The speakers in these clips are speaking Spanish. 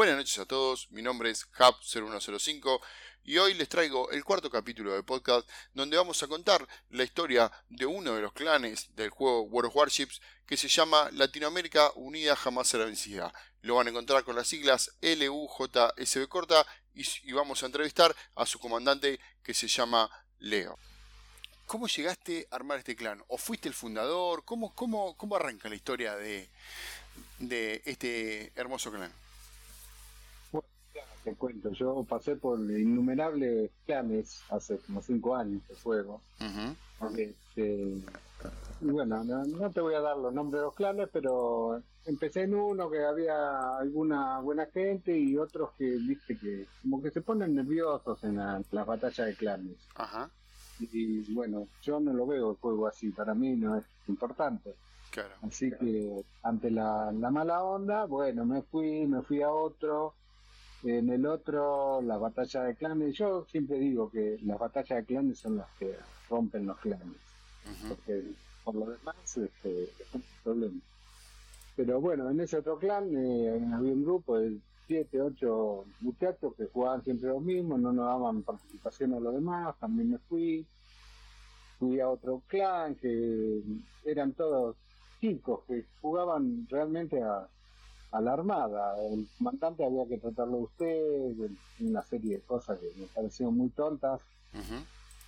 Buenas noches a todos, mi nombre es Hub0105 y hoy les traigo el cuarto capítulo del podcast donde vamos a contar la historia de uno de los clanes del juego World of Warships que se llama Latinoamérica Unida Jamás Será Vencida. Lo van a encontrar con las siglas LUJSB corta y, y vamos a entrevistar a su comandante que se llama Leo. ¿Cómo llegaste a armar este clan? ¿O fuiste el fundador? ¿Cómo, cómo, cómo arranca la historia de, de este hermoso clan? Te cuento, yo pasé por innumerables clanes hace como cinco años de juego. Este, y bueno, no, te voy a dar los nombres de los clanes, pero empecé en uno que había alguna buena gente y otros que, viste, que como que se ponen nerviosos en las la batallas de clanes. Ajá. Y, bueno, yo no lo veo el juego así, para mí no es importante. Claro. Así que ante la, la mala onda, bueno, me fui, me fui a otro en el otro, la batalla de clanes. Yo siempre digo que las batallas de clanes son las que rompen los clanes. Porque por lo demás este, es un problema. Pero bueno, en ese otro clan eh, había un grupo de 7, 8 muchachos que jugaban siempre lo mismo, no nos daban participación a los demás. También me fui. Fui a otro clan que eran todos chicos que jugaban realmente a a la Armada. El comandante había que tratarlo a usted, una serie de cosas que me parecieron muy tontas.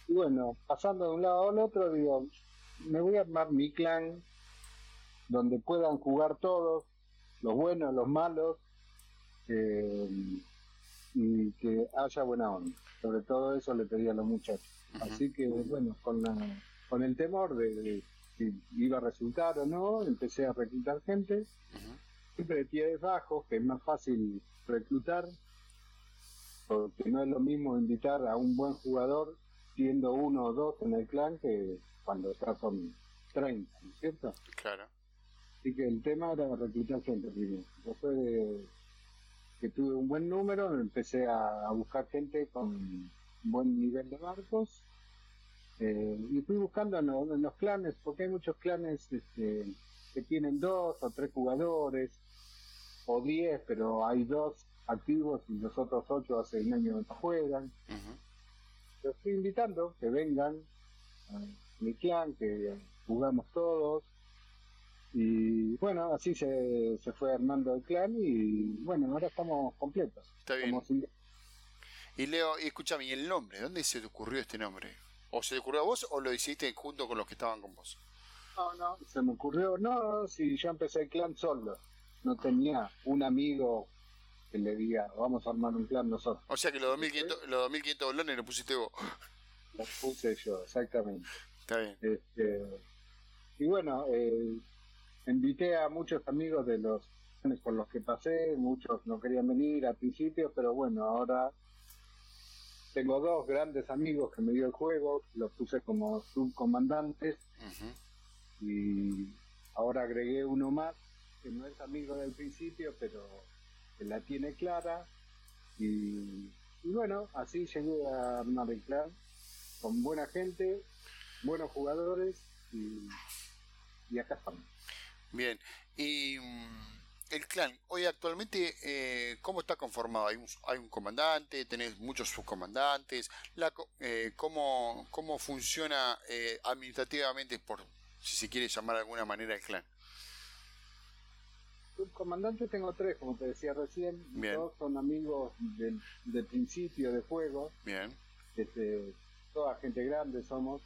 Y bueno, pasando de un lado al otro, digo, me voy a armar mi clan donde puedan jugar todos, los buenos, los malos, eh, y que haya buena onda. Sobre todo eso le pedí a los muchachos. Así que, bueno, con, la, con el temor de, si iba a resultar o no, empecé a reclutar gente siempre de pies bajos, que es más fácil reclutar, porque no es lo mismo invitar a un buen jugador siendo uno o dos en el clan que cuando estás con 30, ¿no es cierto? Claro. Así que el tema era reclutar gente primero. Después de que tuve un buen número, empecé a, buscar gente con buen nivel de barcos. Eh, y fui buscando en, en, los clanes, porque hay muchos clanes este, que tienen dos o tres jugadores, o diez, pero hay dos activos y los otros ocho hace un año no juegan. Los estoy invitando que vengan a mi clan, que jugamos todos. Y bueno, así se, se fue armando el clan y bueno, ahora estamos completos. Está bien. Y Leo, y escúchame, ¿y el nombre? ¿Dónde se te ocurrió este nombre? ¿O se te ocurrió a vos o lo hiciste junto con los que estaban con vos? No, no, se me ocurrió, no, si yo empecé el clan solo, no tenía un amigo que le diga, vamos a armar un clan nosotros. O sea que los 2500, los 2500 dólares lo pusiste vos. Los puse yo, exactamente. Está bien. Este, y bueno, eh, invité a muchos amigos de los por los que pasé, muchos no querían venir al principio, pero bueno, ahora tengo dos grandes amigos que me dio el juego, los puse como subcomandantes y ahora agregué uno más que no es amigo del principio, pero la tiene clara. Y, bueno, así llegué a armar el clan con buena gente, buenos jugadores y, y acá estamos. Bien, y mm, el clan, hoy actualmente, eh, ¿cómo está conformado? ¿Hay un, hay un comandante? ¿Tenés muchos subcomandantes? La, eh, ¿cómo, ¿Cómo funciona eh, administrativamente por, si se quiere llamar de alguna manera, el clan? Subcomandantes tengo tres, como te decía recién. Dos son amigos del, del, principio de juego. Bien. Este, toda gente grande somos.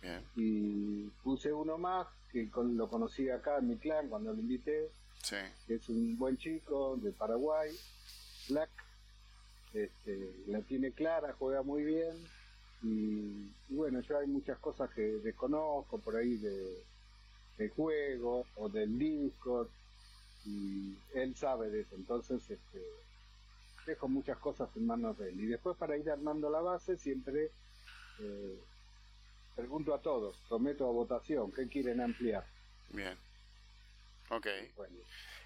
Bien. Y puse uno más, que lo conocí acá en mi clan cuando lo invité. Sí. Que es un buen chico de Paraguay, Black. Este, la tiene clara, juega muy bien y, bueno, yo hay muchas cosas que desconozco por ahí de, de juego o del Discord y él sabe de eso, entonces este, dejo muchas cosas en manos de él. Y después para ir armando la base siempre eh, pregunto a todos, prometo a votación, ¿qué quieren ampliar? Bien. Ok.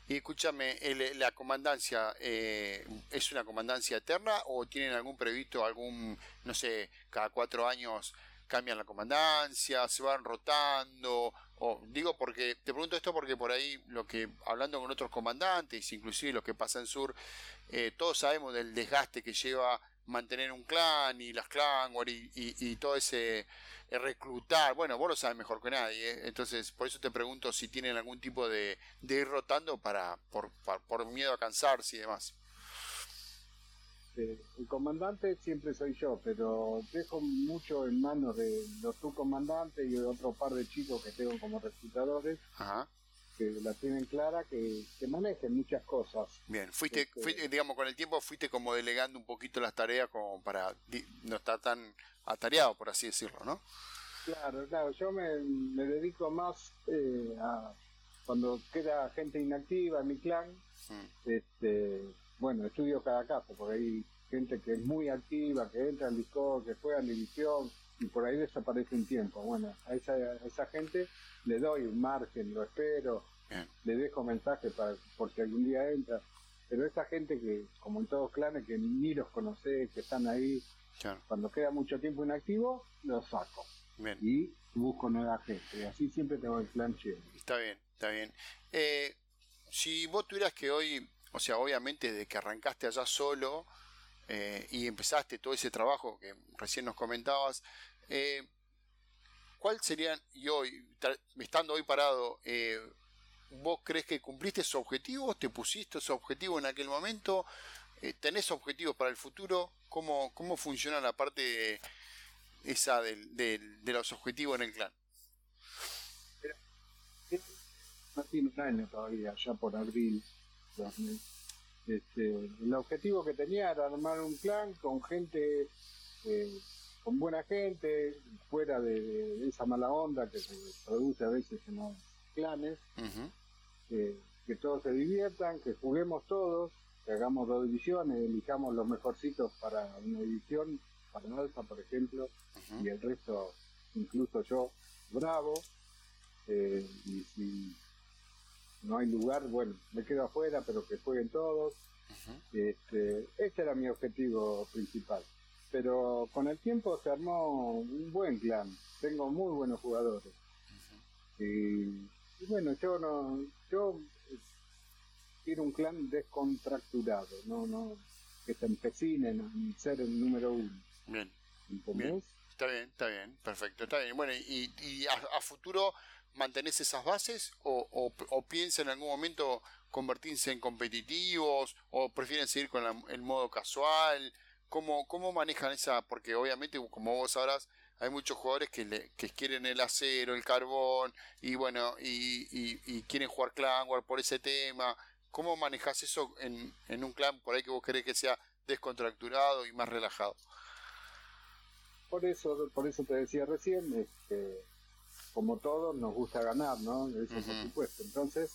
Y escúchame, ¿la comandancia eh, es una comandancia eterna o tienen algún previsto, algún, no sé, cada cuatro años cambian la comandancia, se van rotando o digo porque te pregunto esto porque por ahí lo que hablando con otros comandantes inclusive los que pasan sur eh, todos sabemos del desgaste que lleva mantener un clan y las clan y, y, todo ese eh, reclutar bueno vos lo sabes mejor que nadie ¿eh? entonces por eso te pregunto si tienen algún tipo de, de ir rotando para por, por miedo a cansarse y demás este, el comandante siempre soy yo, pero dejo mucho en manos de los subcomandantes y de otro par de chicos que tengo como reclutadores. que la tienen clara, que, que, manejen muchas cosas. Bien, fuiste, este, digamos, con el tiempo fuiste como delegando un poquito las tareas como para no estar tan atareado, por así decirlo, ¿no? Claro, claro, yo me, dedico más eh, a cuando queda gente inactiva en mi clan, mm. este, bueno, estudio cada caso, porque hay gente que es muy activa, que entra en Discord, que juega en división y por ahí desaparece un tiempo. Bueno, a esa, esa gente le doy un margen, lo espero, le dejo mensaje para, por si algún día entra. Pero esa gente que, como en todos clanes, que ni los conoce, que están ahí, cuando queda mucho tiempo inactivo, los saco. Y busco nueva gente. Y así siempre tengo el clan chido. Está bien, está bien. Eh, si vos tuvieras que hoy o sea, obviamente de que arrancaste allá solo eh, y empezaste todo ese trabajo que recién nos comentabas, eh, ¿cuál serían, y hoy, estando hoy parado, eh, vos crees que cumpliste esos objetivos? ¿Te pusiste esos objetivos en aquel momento? ¿Tenés objetivos para el futuro? ¿Cómo, cómo funciona la parte esa de los objetivos en el clan? No tiene un año todavía, ya por abril este, el objetivo que tenía era armar un clan con gente, eh, con buena gente, fuera de, esa mala onda que se produce a veces en los clanes, que todos se diviertan, que juguemos todos, que hagamos dos divisiones, elijamos los mejorcitos para una división, para Alfa por ejemplo, y el resto, incluso yo, bravo. Eh, y si no hay lugar, bueno, me quedo afuera, pero que jueguen todos. este, ese era mi objetivo principal. Pero con el tiempo se armó un buen clan. Tengo muy buenos jugadores. y, bueno, yo no, yo quiero un clan descontracturado, no, no, que se empecinen a ser el número uno. Bien. Está bien, está bien, perfecto, está bien. Bueno, y, y a futuro mantenés esas bases o, o, piensa en algún momento convertirse en competitivos o prefieren seguir con el modo casual? ¿Cómo, ¿Cómo manejan esa? Porque obviamente, como vos sabrás, hay muchos jugadores que, le, que quieren el acero, el carbón y bueno, y, quieren jugar Clan War por ese tema. ¿Cómo manejas eso en, en un clan por ahí que vos querés que sea descontracturado y más relajado? Por eso, por eso te decía recién, este, como todos, nos gusta ganar, ¿no? Eso por supuesto. Entonces,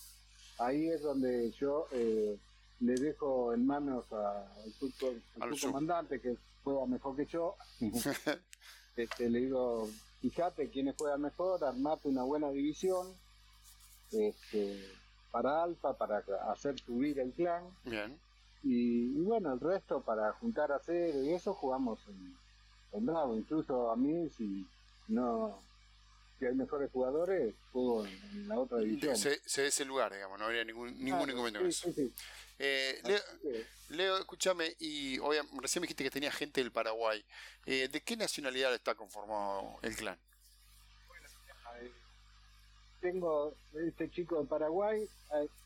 ahí es donde yo eh, le dejo en manos al subcomandante que juega mejor que yo. este, le digo, fíjate quiénes juegan mejor, armate una buena división este, para Alfa, para hacer subir el clan. Bien. Y, bueno, el resto para juntar a cero y eso jugamos en, en Bravo. Incluso a mí, si no que hay mejores jugadores, juego en, la otra división. Se, se ve ese lugar, digamos, no habría ningún, ningún inconveniente con eso. Eh, Leo, escúchame, y obviamente, recién me dijiste que tenía gente del Paraguay. Eh, ¿De qué nacionalidad está conformado el clan? Bueno, tengo este chico de Paraguay.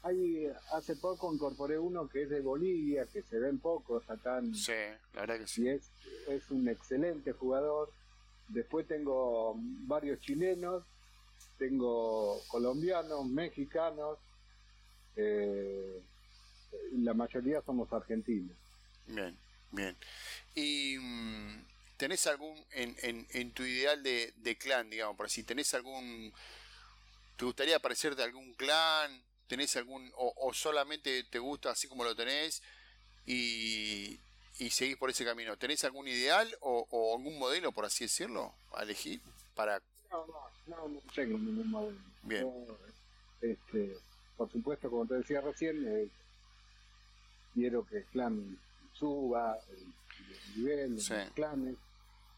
Hay, hace poco incorporé uno que es de Bolivia, que se ven pocos acá. Sí, la verdad que sí. Y es, es un excelente jugador. Después tengo varios chilenos, tengo colombianos, mexicanos, eh, la mayoría somos argentinos. Bien, bien. ¿Y mm, tenés algún, en, en, en tu ideal de, clan, digamos, por si tenés algún, te gustaría aparecer de algún clan? ¿Tenés algún, o, o solamente te gusta así como lo tenés? Y, y seguís por ese camino. ¿Tenés algún ideal o, algún modelo, por así decirlo, a elegir para...? No, no, no, tengo ningún modelo. Bien. este, por supuesto, como te decía recién, eh, quiero que el clan suba el, nivel, los clanes,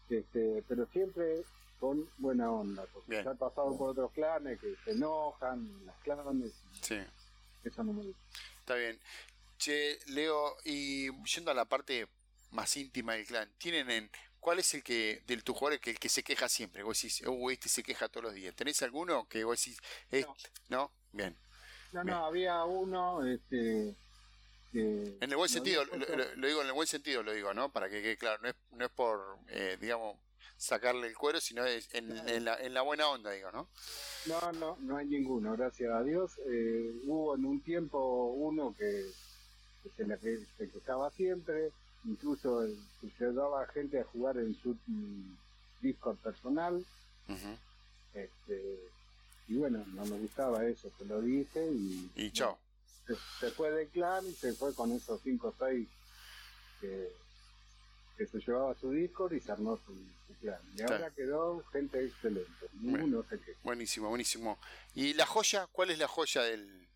este, pero siempre con buena onda, porque ya he pasado por otros clanes que se enojan, las clanes. Sí. Eso no me gusta. Está bien. Che, Leo, y yendo a la parte más íntima del clan, ¿tienen en cuál es el que, del tu jugador, que, el que se queja siempre? Vos decís, uh, este se queja todos los días. ¿Tenés alguno que vos decís, no? Bien. No, no, había uno, este, en el buen sentido, lo, digo en el buen sentido, lo digo, ¿no? Para que quede claro, no es, no es por, eh, digamos, sacarle el cuero, sino es en, en, la, en la buena onda, digo, ¿no? No, no, no hay ninguno, gracias a Dios. Eh, hubo en un tiempo uno que, se, le, se quejaba siempre, incluso se daba gente a jugar en su Discord personal. este, y bueno, no me gustaba eso, te lo dije y... Y chao se, fue del clan y se fue con esos 5 o 6 que, se llevaba su Discord y se armó su, clan. Y ahora quedó gente excelente. Ninguno sé qué. Buenísimo, buenísimo. ¿Y la joya? ¿Cuál es la joya del,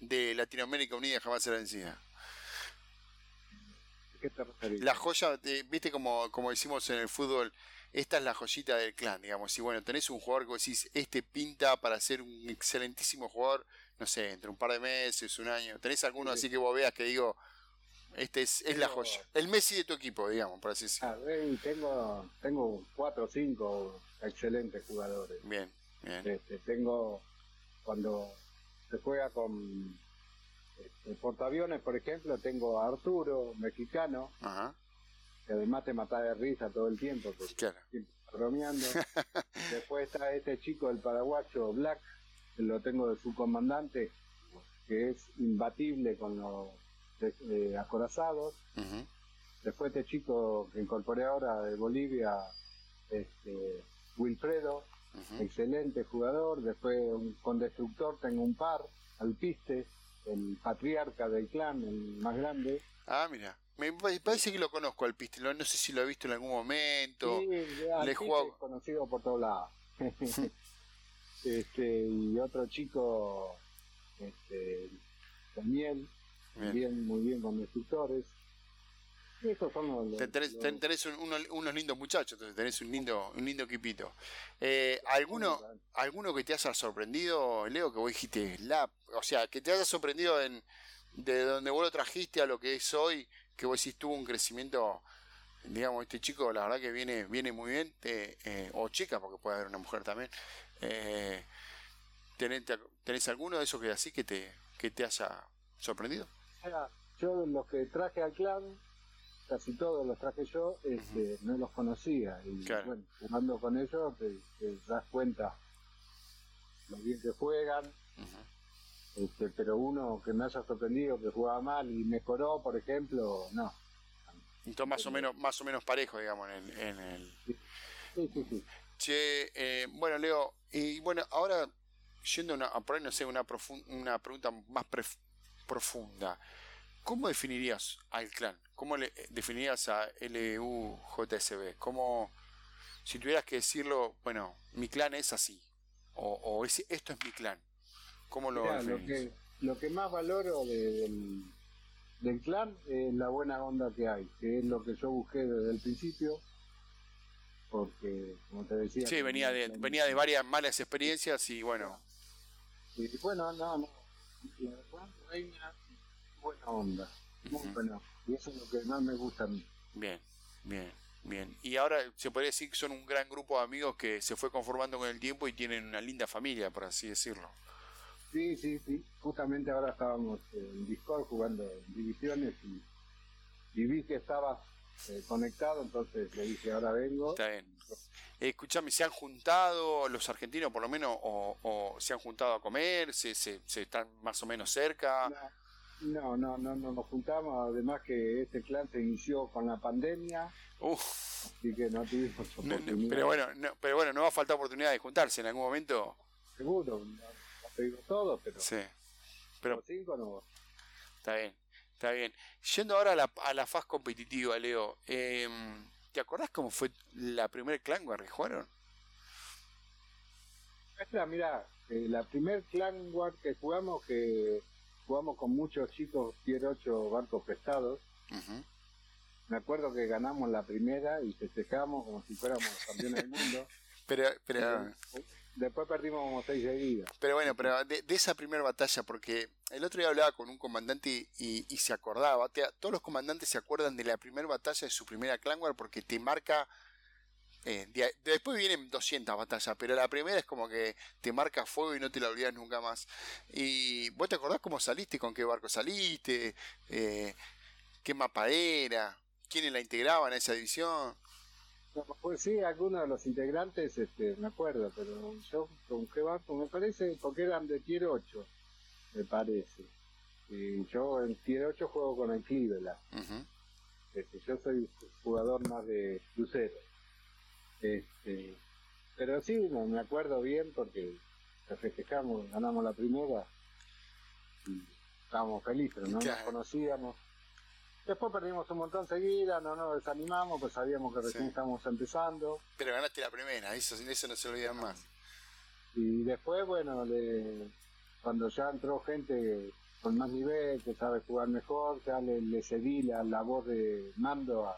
de Latinoamérica Unida jamás será vencida? ¿Qué te referís? La joya, viste como, como decimos en el fútbol, esta es la joyita del clan, digamos. Y bueno, tenés un jugador que decís, este pinta para ser un excelentísimo jugador, no sé, entre un par de meses, un año. ¿Tenés alguno así que vos veas que digo, este es, es la joya? El Messi de tu equipo, digamos, por así decirlo. Ah, tengo, tengo cuatro o cinco excelentes jugadores. Bien, bien. Este, tengo, cuando se juega con este, portaaviones, por ejemplo, tengo a Arturo, mexicano. Ajá que además te mata de risa todo el tiempo, porque claro. bromeando. Después está este chico, el paraguayo Black, que lo tengo de su comandante, que es imbatible con los eh, acorazados. Después este chico que incorporé ahora de Bolivia, este, Wilfredo, excelente jugador. Después con Destructor tengo un par, Alpiste, el patriarca del clan, el más grande. Ah, mira. Me parece que lo conozco al Pistol, no sé si lo he visto en algún momento. Sí, Le conocido por todos lados. este, y otro chico, este, también, bien. muy bien con destructores. Esos los, tenés, unos lindos muchachos, entonces tenés un lindo, un lindo equipito. Eh, ¿alguno, ¿Alguno que te haya sorprendido, Leo, que vos dijiste, la, o sea, que te haya sorprendido en de donde vos lo trajiste a lo que es hoy? que vos decís tuvo un crecimiento, digamos, este chico la verdad que viene, viene muy bien, eh, o chica, porque puede haber una mujer también. Eh, ¿tenés, alguno de esos que así que te, que te haya sorprendido? yo los que traje al clan, casi todos los traje yo, este, no los conocía. Y bueno, jugando con ellos te, das cuenta lo bien que juegan. Este, pero uno que me haya sorprendido que jugaba mal y mejoró, por ejemplo, no. Entonces más o menos, más o menos parejo, digamos, en, el. Sí, sí, sí. Che, eh, bueno, Leo, y bueno, ahora yendo a por ahí, no sé, una, una pregunta más profunda. ¿Cómo definirías al clan? ¿Cómo le definirías a LUJSB? ¿Cómo, si tuvieras que decirlo, bueno, mi clan es así, o, o esto es mi clan? ¿Cómo lo lo que, lo que más valoro del, del clan es la buena onda que hay, que es lo que yo busqué desde el principio, porque, como te decía... Sí, venía de, venía de varias malas experiencias y bueno... Y bueno, no, no, la reina buena onda, muy buena, y eso es lo que más me gusta a mí. Bien, bien. Bien, y ahora se podría decir que son un gran grupo de amigos que se fue conformando con el tiempo y tienen una linda familia, por así decirlo. Sí, sí, sí. Justamente ahora estábamos en Discord jugando divisiones y, vi que estaba eh, conectado, entonces le dije, ahora vengo. Está bien. escúchame, ¿se han juntado los argentinos por lo menos o, se han juntado a comer? ¿Se, se, están más o menos cerca? No, no, no, no, nos juntamos. Además que este clan se inició con la pandemia. Uf. Así que no tuvimos oportunidad. pero, bueno, pero bueno, no va a faltar oportunidad de juntarse en algún momento. Seguro te digo todo, pero. Sí. Pero. Cinco no. Está bien, está bien. Yendo ahora a la, a la faz competitiva, Leo. Eh, ¿Te acordás cómo fue la primer Clan War que jugaron? Esta, mira, eh, la primer Clan War que jugamos, que jugamos con muchos chicos, tier 8 barcos prestados. Me acuerdo que ganamos la primera y festejamos como si fuéramos campeones del mundo. Pero, pero, Después perdimos como seis seguidas. Pero bueno, pero de, esa primera batalla, porque el otro día hablaba con un comandante y, se acordaba, todos los comandantes se acuerdan de la primera batalla de su primera clan war porque te marca... Eh, después vienen 200 batallas, pero la primera es como que te marca fuego y no te la olvidas nunca más. ¿Y vos te acordás cómo saliste? ¿Con qué barco saliste? Eh, ¿Qué mapa era? ¿Quiénes la integraban a esa división? pues sí, algunos de los integrantes, este, me acuerdo, pero yo con qué barco, me parece, porque eran de tier 8, me parece. Y yo en tier 8 juego con el Cleveland. este, yo soy jugador más de crucero. Este, pero sí, me acuerdo bien porque festejamos, ganamos la primera y estábamos felices, no nos conocíamos. Después perdimos un montón seguida, no nos desanimamos, pues sabíamos que recién estábamos empezando. Pero ganaste la primera, eso, eso no se olvidan más. Y después, bueno, cuando ya entró gente con más nivel, que sabe jugar mejor, ya le, cedí la, la, voz de mando a,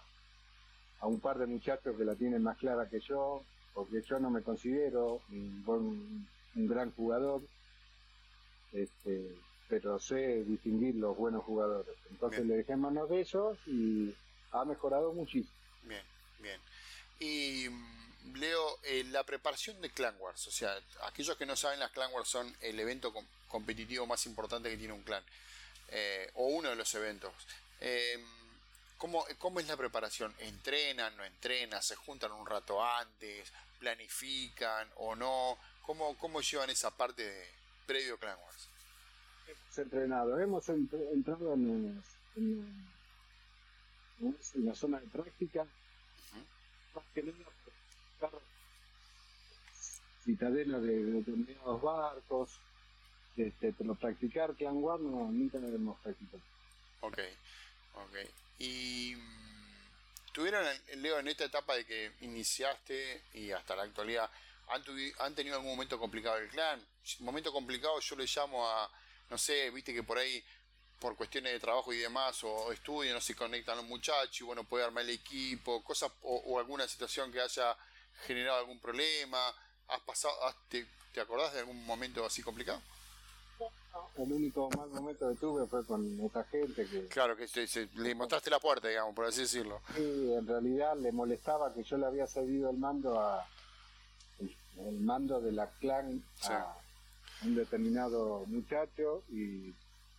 a, un par de muchachos que la tienen más clara que yo, porque yo no me considero un, un gran jugador. Este, pero sé distinguir los buenos jugadores. Entonces le dejé manos de ellos y ha mejorado muchísimo. Bien, bien. Y mm, Leo, eh, la preparación de Clan Wars, o sea, aquellos que no saben, las Clan Wars son el evento competitivo más importante que tiene un clan, eh, o uno de los eventos. Eh, ¿cómo, ¿Cómo es la preparación? ¿Entrenan, no entrenan? ¿Se juntan un rato antes? ¿Planifican o no? ¿Cómo, cómo llevan esa parte de previo Clan Wars? hemos entrenado, hemos entrado en, en, la zona de práctica, más que nada citadela de determinados barcos, este, pero practicar Clan War no, nunca lo hemos practicado. Ok, ok. Y mm, tuvieron, Leo, en esta etapa de que iniciaste y hasta la actualidad, ¿han, han tenido algún momento complicado el clan? Momento complicado yo le llamo a no sé, viste que por ahí, por cuestiones de trabajo y demás, o estudio, no se conectan los muchachos, y bueno, puede armar el equipo, cosas, o, alguna situación que haya generado algún problema. ¿Has pasado, te, te, acordás de algún momento así complicado? El único mal momento que tuve fue con esta gente que... Claro, que se, le mostraste la puerta, digamos, por así decirlo. Sí, en realidad le molestaba que yo le había cedido el mando a... El, mando de la clan a, un determinado muchacho y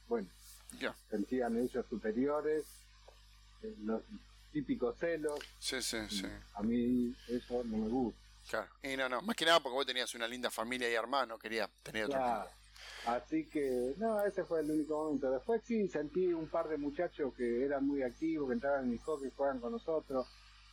bueno, sentían ellos superiores, eh, los típicos celos. Sí, sí, sí. A mí eso no me gusta. Claro. Y no, no, más que nada porque vos tenías una linda familia y hermano, quería tener otro. Así que, no, ese fue el único momento. Después sí sentí un par de muchachos que eran muy activos, que entraban en mi hockey, juegan con nosotros.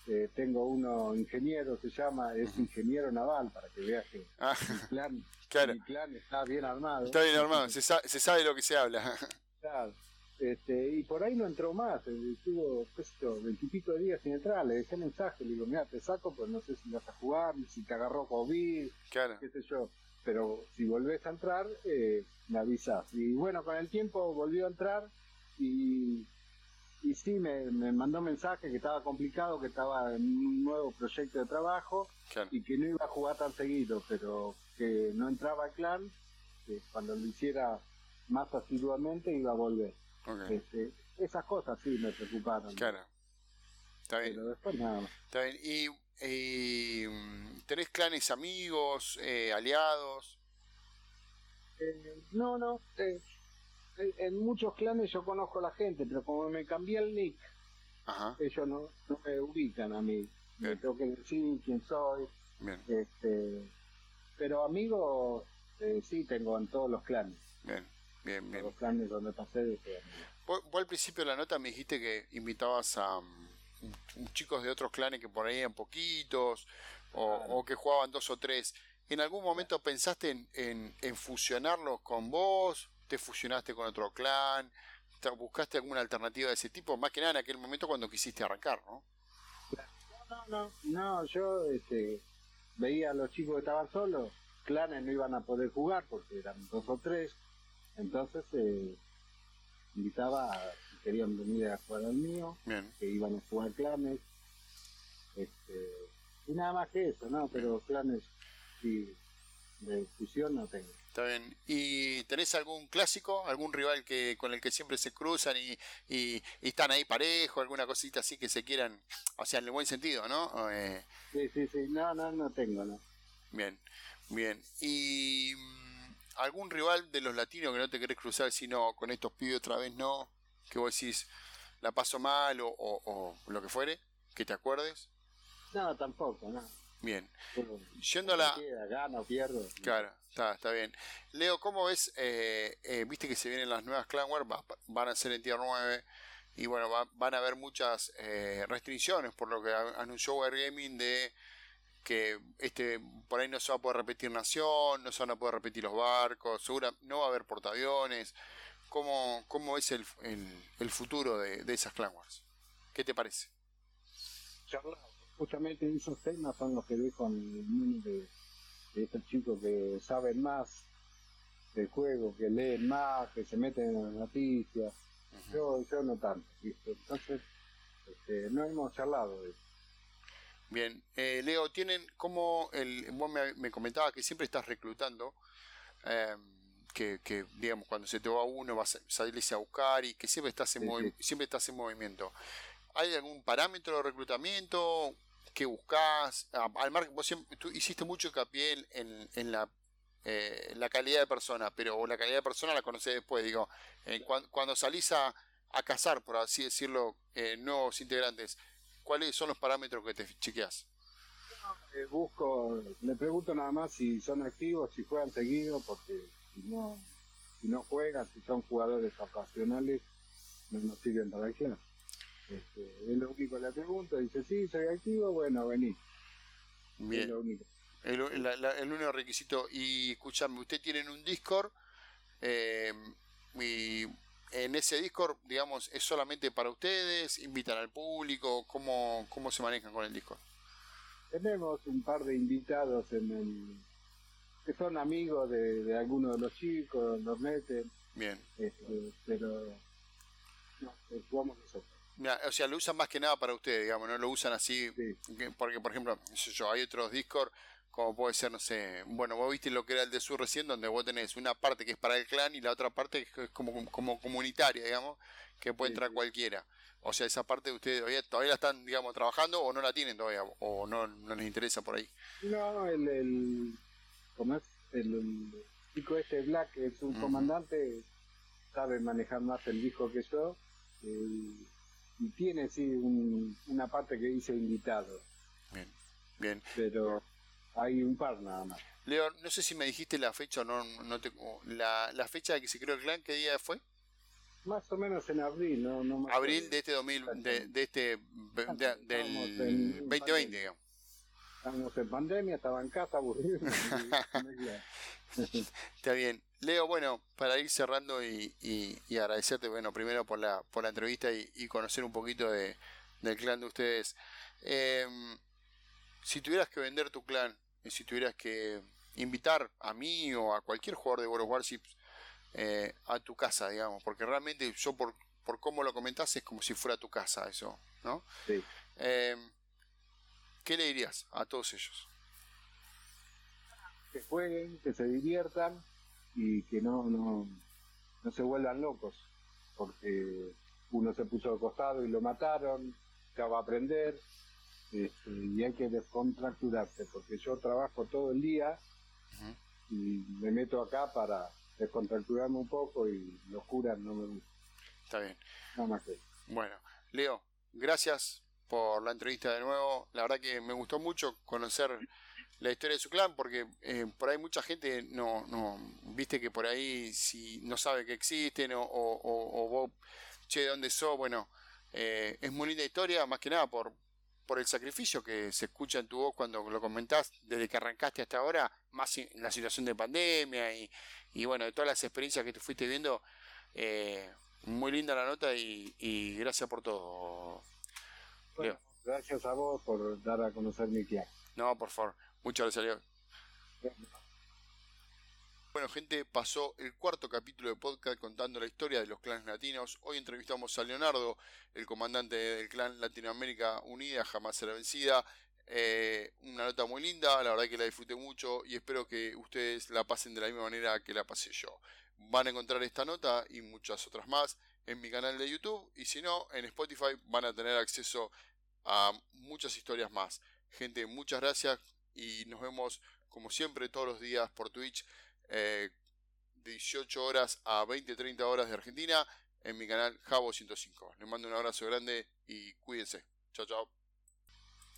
Eh, tengo uno ingeniero, se llama, es ingeniero naval, para que veas que ah. plan Claro. Mi clan está bien armado. Está bien armado, se, sabe, se sabe lo que se habla. Claro. Este, y por ahí no entró más, eh, estuvo, veintipico de días sin entrar, le dejé mensaje, le digo, mira, te saco, pues no sé si vas a jugar, si te agarró COVID, claro. qué sé yo, pero si volvés a entrar, eh, me avisas. Y bueno, con el tiempo volvió a entrar y, y sí, me, me mandó mensaje que estaba complicado, que estaba en un nuevo proyecto de trabajo y que no iba a jugar tan seguido, pero que no entraba al clan, que cuando lo hiciera más asiduamente iba a volver. Este, esas cosas sí me preocuparon. Claro. Está bien. Pero después nada Está bien. ¿Y, tenés clanes amigos, eh, aliados? Eh, no, no. Eh, en muchos clanes yo conozco a la gente, pero como me cambié el nick, ellos no, no me ubican a mí. Me tengo que decir quién soy. Bien. Este, pero amigos, eh, sí tengo en todos los clanes. Bien, bien, bien. Los clanes donde pasé de vos, al principio de la nota me dijiste que invitabas a um, chicos de otros clanes que por ahí eran poquitos, o, que jugaban dos o tres. ¿En algún momento pensaste en, en, fusionarlos con vos? ¿Te fusionaste con otro clan? ¿Buscaste alguna alternativa de ese tipo? Más que nada en aquel momento cuando quisiste arrancar, ¿no? No, no, no, yo este, veía a los chicos que estaban solos, clanes no iban a poder jugar porque eran dos o tres, entonces eh, invitaba a querían venir a jugar al mío, que iban a jugar clanes. Este, y nada más que eso, ¿no? Pero planes de fusión no tengo. Está bien. ¿Y tenés algún clásico, algún rival que con el que siempre se cruzan y, y, están ahí parejo, alguna cosita así que se quieran, o sea, en el buen sentido, ¿no? Eh... Sí, sí, sí. No, no, no tengo, ¿no? Bien, bien. ¿Y mm, algún rival de los latinos que no te querés cruzar, sino con estos pibes otra vez no? Que vos decís, la paso mal o, o, o lo que fuere, que te acuerdes. No, tampoco, no. Bien. Yendo a la. Gano, pierdo. Claro, está, está bien. Leo, ¿cómo ves? Eh, eh, viste que se vienen las nuevas Clanware, van a ser en Tier 9. Y bueno, van a haber muchas eh, restricciones por lo que anunció Wargaming de que este por ahí no se va a poder repetir nación, no se van a poder repetir los barcos, segura, no va a haber portaaviones. ¿Cómo, cómo es el, el, futuro de, de esas Clanwars? ¿Qué te parece? justamente esos temas son los que dejo en el mundo de, estos chicos que saben más del juego, que leen más, que se meten en las noticias. yo, yo no tanto, Entonces, este, no hemos charlado de eso. Bien, eh, Leo, tienen como el, vos me, me comentabas que siempre estás reclutando, eh, que, que, digamos cuando se te va uno vas a salirse a buscar y que siempre estás en siempre estás en movimiento. ¿Hay algún parámetro de reclutamiento? qué buscas. Al mar, vos tú hiciste mucho hincapié en, en la, eh, la calidad de persona, pero la calidad de persona la conocés después. Digo, cuando, salís a, a cazar, por así decirlo, eh, nuevos integrantes, ¿cuáles son los parámetros que te chequeas? Eh, busco, le pregunto nada más si son activos, si juegan seguido, porque no, si no juegan, si son jugadores ocasionales, no nos siguen para este, es lo único que le pregunto, dice, sí, soy activo, bueno, vení. Bien. lo único. El, único requisito. Y escúchame, usted tienen un Discord eh, y en ese Discord, digamos, es solamente para ustedes, invitan al público, ¿cómo, cómo se manejan con el Discord? Tenemos un par de invitados en el que son amigos de, de algunos de los chicos, nos meten. Bien. Este, pero no, jugamos nosotros o sea, lo usan más que nada para ustedes, digamos, no lo usan así. Porque, por ejemplo, yo, hay otros Discord, como puede ser, no sé, bueno, vos viste lo que era el de Sur recién, donde vos tenés una parte que es para el clan y la otra parte que es como, como comunitaria, digamos, que puede entrar cualquiera. O sea, esa parte de ustedes todavía, todavía la están, digamos, trabajando o no la tienen todavía, o no, no les interesa por ahí. No, el, el ¿cómo es? El, chico este Black, que es un comandante, sabe manejar más el disco que yo. El, y tiene sí una parte que dice invitado. Bien, bien. Pero hay un par nada más. Leo, no sé si me dijiste la fecha o no, no te, la, la fecha de que se creó el clan, ¿qué día fue? Más o menos en abril, ¿no? no abril de este 2000, de, de este del 2020, digamos. Estamos en pandemia, estaba en casa aburrido. Está bien. Leo, bueno, para ir cerrando y, y, agradecerte, bueno, primero por la, por la entrevista y, conocer un poquito de, del clan de ustedes. Em, si tuvieras que vender tu clan, y si tuvieras que invitar a mí o a cualquier jugador de World of Warships eh, a tu casa, digamos, porque realmente yo por, por cómo lo comentás es como si fuera tu casa eso, ¿no? Sí. Em, ¿Qué le dirías a todos ellos? Que jueguen, que se diviertan y que no, no, no se vuelvan locos, porque uno se puso al costado y lo mataron, ya va a aprender, este, y hay que descontracturarse, porque yo trabajo todo el día y me meto acá para descontracturarme un poco y los curas no me gustan. Está bien. Nada más que. Bueno, Leo, gracias por la entrevista de nuevo. La verdad que me gustó mucho conocer la historia de su clan, porque eh, por ahí mucha gente no, no, viste que por ahí si no sabe que existen o, o, vos, che, ¿de dónde sos? Bueno, eh, es muy linda historia, más que nada por, por el sacrificio que se escucha en tu voz cuando lo comentás, desde que arrancaste hasta ahora, más en la situación de pandemia y, y bueno, de todas las experiencias que tú fuiste viendo, eh, muy linda la nota y gracias por todo. Gracias a vos por dar a conocer mi clan. No, por favor. Muchas gracias, Bueno, gente, pasó el cuarto capítulo de podcast contando la historia de los clanes latinos. Hoy entrevistamos a Leonardo, el comandante del clan Latinoamérica Unida, jamás será vencida. Eh, una nota muy linda, la verdad que la disfruté mucho y espero que ustedes la pasen de la misma manera que la pasé yo. Van a encontrar esta nota y muchas otras más en mi canal de YouTube y si no, en Spotify van a tener acceso a muchas historias más. Gente, muchas gracias y nos vemos como siempre todos los días por Twitch. Eh, 18 horas a 20-30 horas de Argentina en mi canal Javo 105. Les mando un abrazo grande y cuídense. Chao, chao.